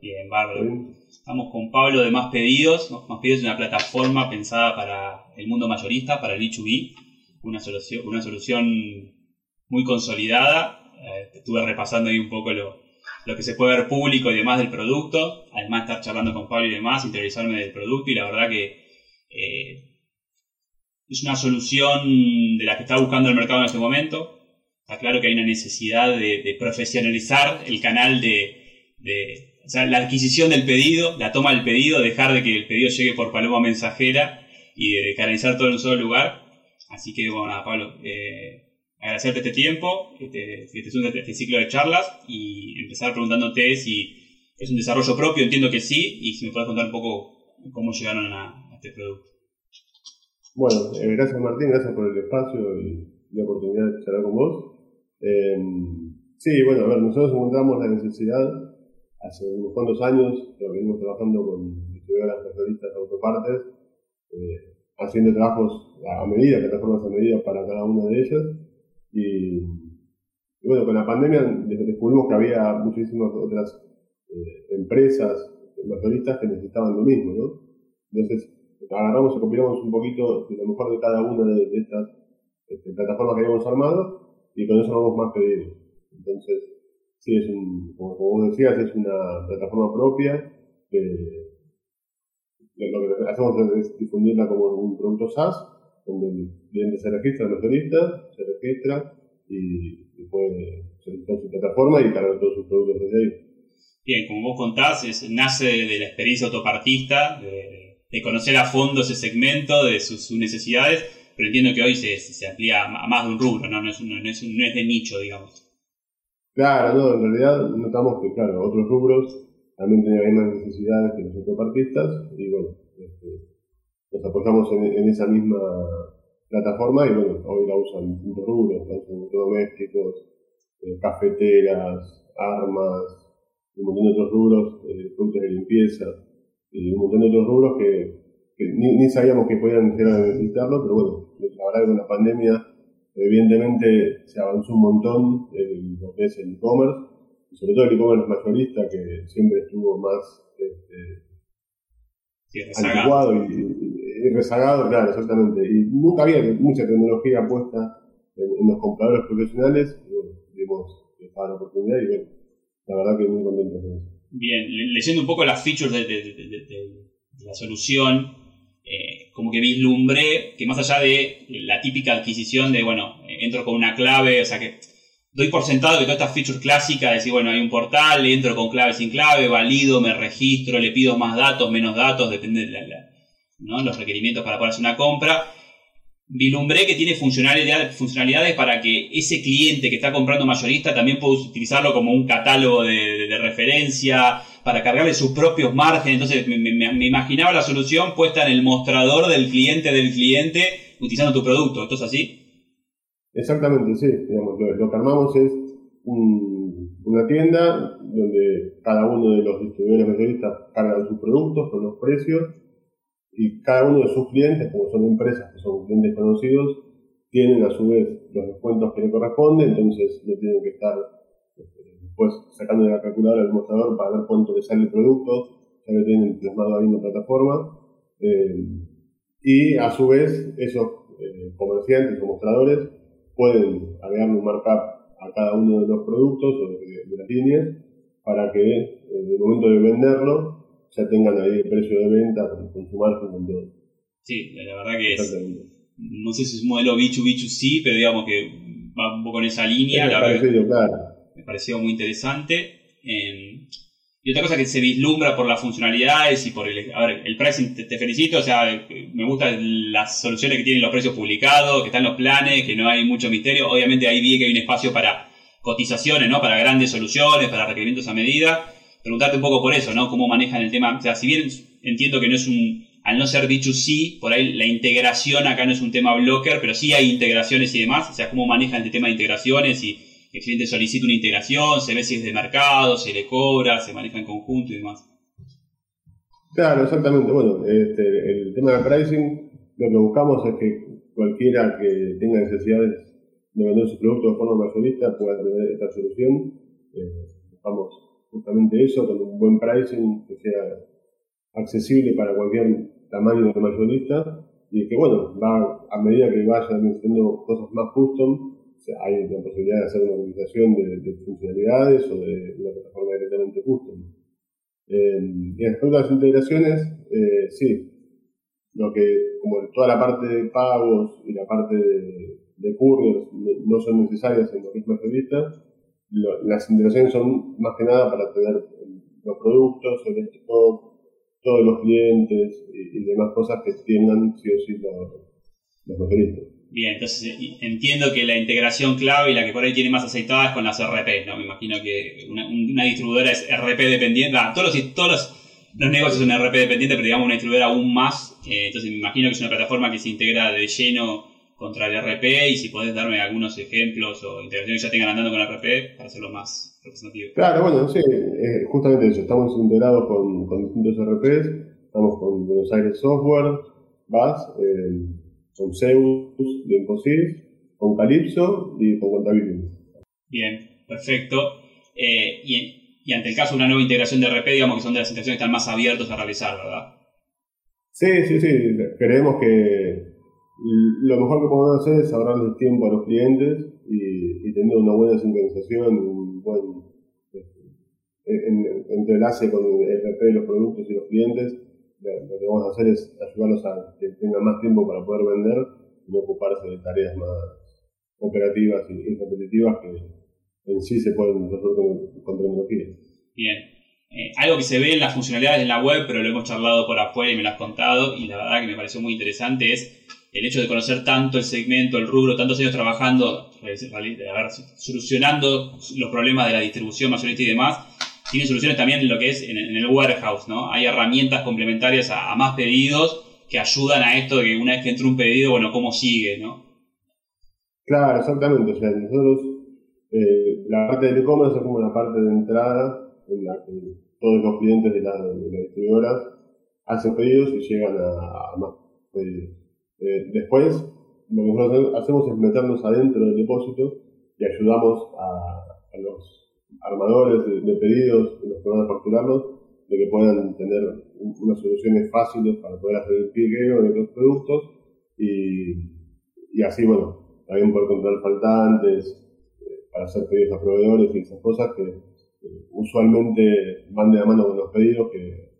Bien, bárbaro. Estamos con Pablo de Más Pedidos. Más Pedidos es una plataforma pensada para el mundo mayorista, para el B2B. Una solución, una solución muy consolidada. Eh, estuve repasando ahí un poco lo, que se puede ver público y demás del producto. Además, estar charlando con Pablo y demás, interiorizarme del producto. Y la verdad que eh, es una solución de la que está buscando el mercado en este momento. Está claro que hay una necesidad de, profesionalizar el canal de o sea, la adquisición del pedido, la toma del pedido, dejar de que el pedido llegue por paloma mensajera y de canalizar todo en un solo lugar. Así que, bueno, nada, Pablo, eh, agradecerte este tiempo, este, este, este, ciclo de charlas y empezar preguntándote si es un desarrollo propio, entiendo que sí, y si me puedes contar un poco cómo llegaron a, este producto. Bueno, eh, gracias Martín, gracias por el espacio y la oportunidad de charlar con vos. Eh, sí, bueno, a ver, nosotros encontramos la necesidad hace unos cuantos años venimos trabajando con distribuidoras terroristas de autopartes, eh, haciendo trabajos a medida, plataformas a medida para cada una de ellas. Y, bueno, con la pandemia descubrimos que había muchísimas otras eh, empresas mayoristas que necesitaban lo mismo, ¿no? Entonces, agarramos y compilamos un poquito de lo mejor de cada una de, estas este, plataformas que habíamos armado y con eso vamos más pedidos. Entonces, sí, es un, como, vos decías, es una plataforma propia que lo que hacemos es difundirla como un producto SaaS, donde el cliente se registra, el motorista, se registra y, puede solicitar su plataforma y cargar todos sus productos desde ahí. Bien, como vos contás, nace de la experiencia autopartista, de, de, conocer a fondo ese segmento, de sus, necesidades, pero entiendo que hoy se, se, amplía a más de un rubro, ¿no? No, es, no, es, no es de nicho, digamos. Claro, no, en realidad notamos que, claro, otros rubros también tenían las mismas necesidades que los autopartistas y bueno, este, nos apoyamos en, esa misma plataforma y bueno, hoy la usan distintos rubros, la usan domésticos, eh, cafeteras, armas, un montón de otros rubros, eh, productos de limpieza y un montón de otros rubros que, ni, sabíamos que podían llegar a necesitarlo, pero bueno, la verdad que con la pandemia Evidentemente se avanzó un montón en lo que es el e-commerce, sobre todo el e-commerce mayorista que siempre estuvo más este, anticuado y, rezagado, claro, exactamente. Y nunca había mucha tecnología puesta en, los compradores profesionales, y bueno, dimos la oportunidad y bueno, la verdad que muy contento con eso. Bien, leyendo un poco las features de, la solución, eh, como que vislumbré que más allá de la típica adquisición de, bueno, entro con una clave, o sea que doy por sentado que todas estas features clásicas, decir, bueno, hay un portal, entro con clave sin clave, valido, me registro, le pido más datos, menos datos, depende de los requerimientos para poder hacer una compra. Vislumbré que tiene funcionalidades, funcionalidades para que ese cliente que está comprando mayorista también pueda utilizarlo como un catálogo de referencia, para cargarle sus propios márgenes. Entonces me, imaginaba la solución puesta en el mostrador del cliente del cliente utilizando tu producto. ¿Esto es así? Exactamente, sí. Digamos, lo, que armamos es una tienda donde cada uno de los distribuidores mayoristas carga sus productos con los precios y cada uno de sus clientes, como son empresas que son clientes conocidos, tienen a su vez los descuentos que le corresponden, entonces no tienen que estar después sacando de la calculadora el mostrador para ver cuánto le sale el producto, ya lo tienen plasmado ahí en la plataforma. Eh, y a su vez, esos eh, comerciantes o mostradores pueden agregarle un markup a cada uno de los productos o de, las líneas para que en el momento de venderlo ya tengan ahí el precio de venta con, su margen con todo. Sí, la verdad que es, no sé si es un modelo B2B2C, pero digamos que va un poco en esa línea. claro me pareció muy interesante. Em, y otra cosa que se vislumbra por las funcionalidades y por el, a ver, el pricing, te, felicito, o sea, me gustan las soluciones que tienen los precios publicados, que están los planes, que no hay mucho misterio. Obviamente ahí vi que hay un espacio para cotizaciones, ¿no? Para grandes soluciones, para requerimientos a medida. preguntarte un poco por eso, ¿no? Cómo manejan el tema. O sea, si bien entiendo que no es un, al no ser B2C, por ahí la integración acá no es un tema blocker, pero sí hay integraciones y demás. O sea, cómo manejan el tema de integraciones y el cliente solicita una integración, se ve si es de mercado, se le cobra, se maneja en conjunto y demás. Claro, exactamente. Bueno, este, el tema del pricing, lo que buscamos es que cualquiera que tenga necesidades de vender su producto de forma mayorista pueda tener esta solución. Eh, buscamos justamente eso, con un buen pricing que sea accesible para cualquier tamaño de mayorista y que, bueno, a medida que vayan necesitando cosas más custom, hay la posibilidad de hacer una organización de, funcionalidades o de una plataforma directamente custom. Eh, y respecto a las integraciones, eh, sí, lo que, como toda la parte de pagos y la parte de, de couriers no son necesarias en lo que es mayorista, las integraciones son más que nada para tener los productos, el stock, todos los clientes y, demás cosas que tengan sí o sí los, los Bien, entonces entiendo que la integración clave y la que por ahí tiene más aceitada es con las RP, ¿no? Me imagino que una, distribuidora es RP dependiente. todos los, todos los, negocios son RP dependientes, pero digamos una distribuidora aún más. Eh, entonces me imagino que es una plataforma que se integra de lleno contra el RP y si podés darme algunos ejemplos o integraciones que ya tengan andando con RP para hacerlo más representativo. Claro, bueno, sí, eh, justamente eso. Estamos integrados con, con, distintos RPs, estamos con Buenos Aires Software, BAS, eh, con Zeus, Infosys, con Calypso y con Contability. Bien, perfecto. Eh, y, y, ante el caso de una nueva integración de RP, digamos que son de las integraciones que están más abiertos a realizar, ¿verdad? Sí, sí, sí. Creemos que lo mejor que podemos hacer es ahorrarle tiempo a los clientes y, tener una buena sincronización, un buen este, entrelace con el RP de los productos y los clientes. Lo que vamos a hacer es ayudarlos a que tengan más tiempo para poder vender y no ocuparse de tareas más operativas y, repetitivas que en sí se pueden resolver con, tecnología. Bien. Eh, algo que se ve en las funcionalidades de la web, pero lo hemos charlado por afuera y me lo has contado, y la verdad que me pareció muy interesante, es el hecho de conocer tanto el segmento, el rubro, tantos años trabajando, solucionando los problemas de la distribución mayorista y demás, tiene soluciones también en lo que es en, el warehouse, ¿no? Hay herramientas complementarias a, más pedidos que ayudan a esto de que una vez que entra un pedido, bueno, cómo sigue, ¿no? Claro, exactamente. O sea, nosotros, eh, la parte del e-commerce es como la parte de entrada en la que todos los clientes de, las distribuidoras hacen pedidos y llegan a más pedidos. Eh, después, lo que nosotros hacemos es meternos adentro del depósito y ayudamos a, los armadores de, pedidos, los que van a facturarlos, de que puedan tener unas soluciones fáciles para poder hacer el piqueo de los productos y, y así, bueno, también poder controlar faltantes, eh, para hacer pedidos a proveedores y esas cosas que usualmente van de la mano con los pedidos, que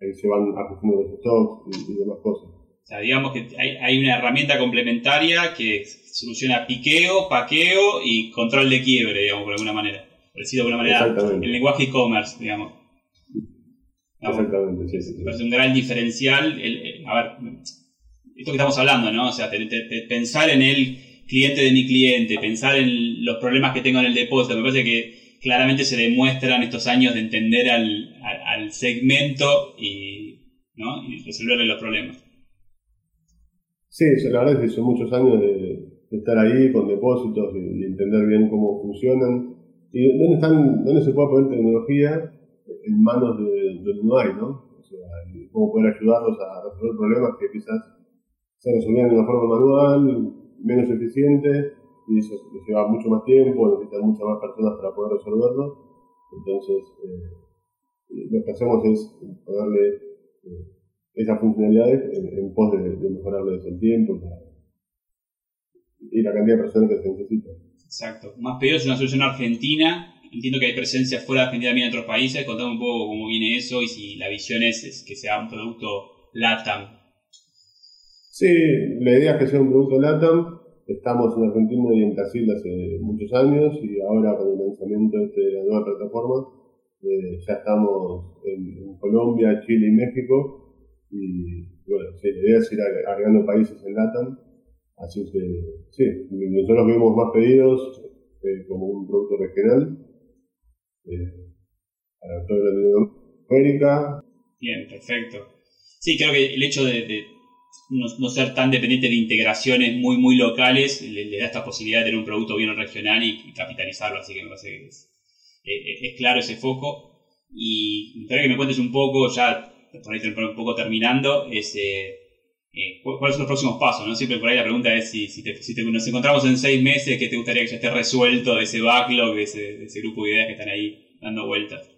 ahí se van ajustando los stocks y demás cosas digamos que hay, una herramienta complementaria que soluciona piqueo, paqueo y control de quiebre, digamos, por alguna manera. Parecido de alguna manera el lenguaje e-commerce, digamos. Exactamente, sí, sí, Es un gran diferencial. a ver, esto que estamos hablando, ¿no? O sea, pensar en el cliente de mi cliente, pensar en los problemas que tengo en el depósito, me parece que claramente se demuestran estos años de entender al, al, segmento y, ¿no? y resolverle los problemas. Sí, la verdad es que son muchos años de, estar ahí con depósitos y, entender bien cómo funcionan y dónde, están, dónde se puede poner tecnología en manos de donde no hay, ¿no? O sea, cómo poder ayudarlos a resolver problemas que quizás se resolvían de una forma manual, menos eficiente, y eso lleva mucho más tiempo, necesitan muchas más personas para poder resolverlo. Entonces, eh, lo que hacemos es poderle eh, esas funcionalidades en, pos de, de mejorarles el tiempo y la cantidad de personas que se necesitan. Exacto. Más pedidos es una solución argentina. Entiendo que hay presencia fuera de Argentina también en otros países. Contame un poco cómo viene eso y si la visión es, que sea un producto LATAM. Sí, la idea es que sea un producto LATAM. Estamos en Argentina y en Brasil hace muchos años y ahora con el lanzamiento este de la nueva plataforma eh, ya estamos en Colombia, Chile y México y bueno, sí, la idea es ir agregando países en LATAM. Así que sí, nosotros vemos más pedidos eh, como un producto regional. Eh, para toda Latinoamérica. Bien, perfecto. Sí, creo que el hecho de, no, ser tan dependiente de integraciones muy, muy locales le, da esta posibilidad de tener un producto bien regional y, capitalizarlo, así que me parece que es, es, claro ese foco. Y gustaría que me cuentes un poco, ya por ahí un poco terminando, eh, eh, cuáles son los próximos pasos, ¿no? Siempre por ahí la pregunta es si, si, nos encontramos en seis meses, ¿qué te gustaría que ya esté resuelto ese backlog, de ese, grupo de ideas que están ahí dando vueltas?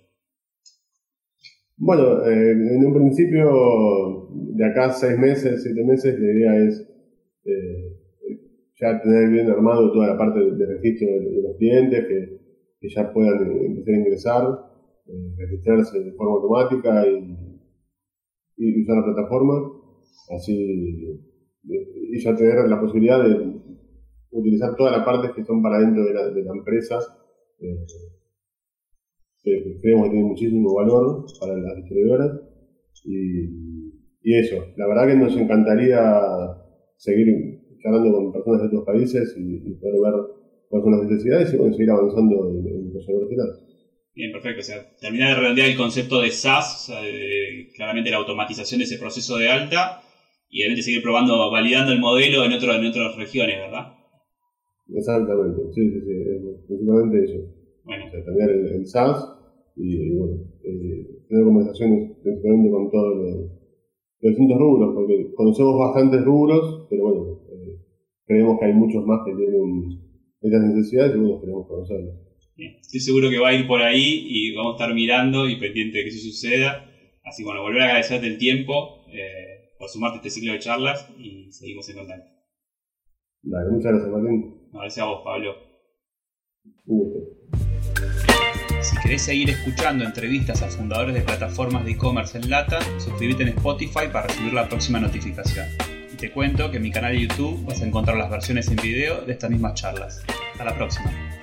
Bueno, eh, en un principio, de acá seis meses, siete meses, la idea es eh, ya tener bien armado toda la parte de, registro de, los clientes, que, ya puedan empezar a ingresar, registrarse de forma automática y usar la plataforma así y ya tener la posibilidad de utilizar todas las partes que son para dentro de la, de la empresa, eh, que creemos que tiene muchísimo valor para las distribuidoras. Y, y, eso, la verdad que nos encantaría seguir charlando con personas de otros países y, poder ver cuáles son las necesidades y bueno, seguir avanzando en, en los Bien, perfecto. O sea, terminar de redondear el concepto de SaaS, claramente la automatización de ese proceso de alta, y obviamente seguir probando, validando el modelo en, otro, en otras regiones, ¿verdad? Exactamente, sí, sí, sí, principalmente eso. Bueno. O sea, cambiar el, SaaS y, bueno, eh, tener conversaciones principalmente con todos los, distintos rubros, porque conocemos bastantes rubros, pero bueno, eh, creemos que hay muchos más que tienen estas necesidades y bueno, queremos conocerlos. Estoy seguro que va a ir por ahí y vamos a estar mirando y pendiente de que eso suceda. Así que bueno, volver a agradecerte el tiempo eh, por sumarte a este ciclo de charlas y seguimos en contacto. Dale, muchas gracias Martín. gracias a vos Pablo. Si querés seguir escuchando entrevistas a fundadores de plataformas de e-commerce en Lata, suscríbete en Spotify para recibir la próxima notificación. Y te cuento que en mi canal de YouTube vas a encontrar las versiones en video de estas mismas charlas. Hasta la próxima.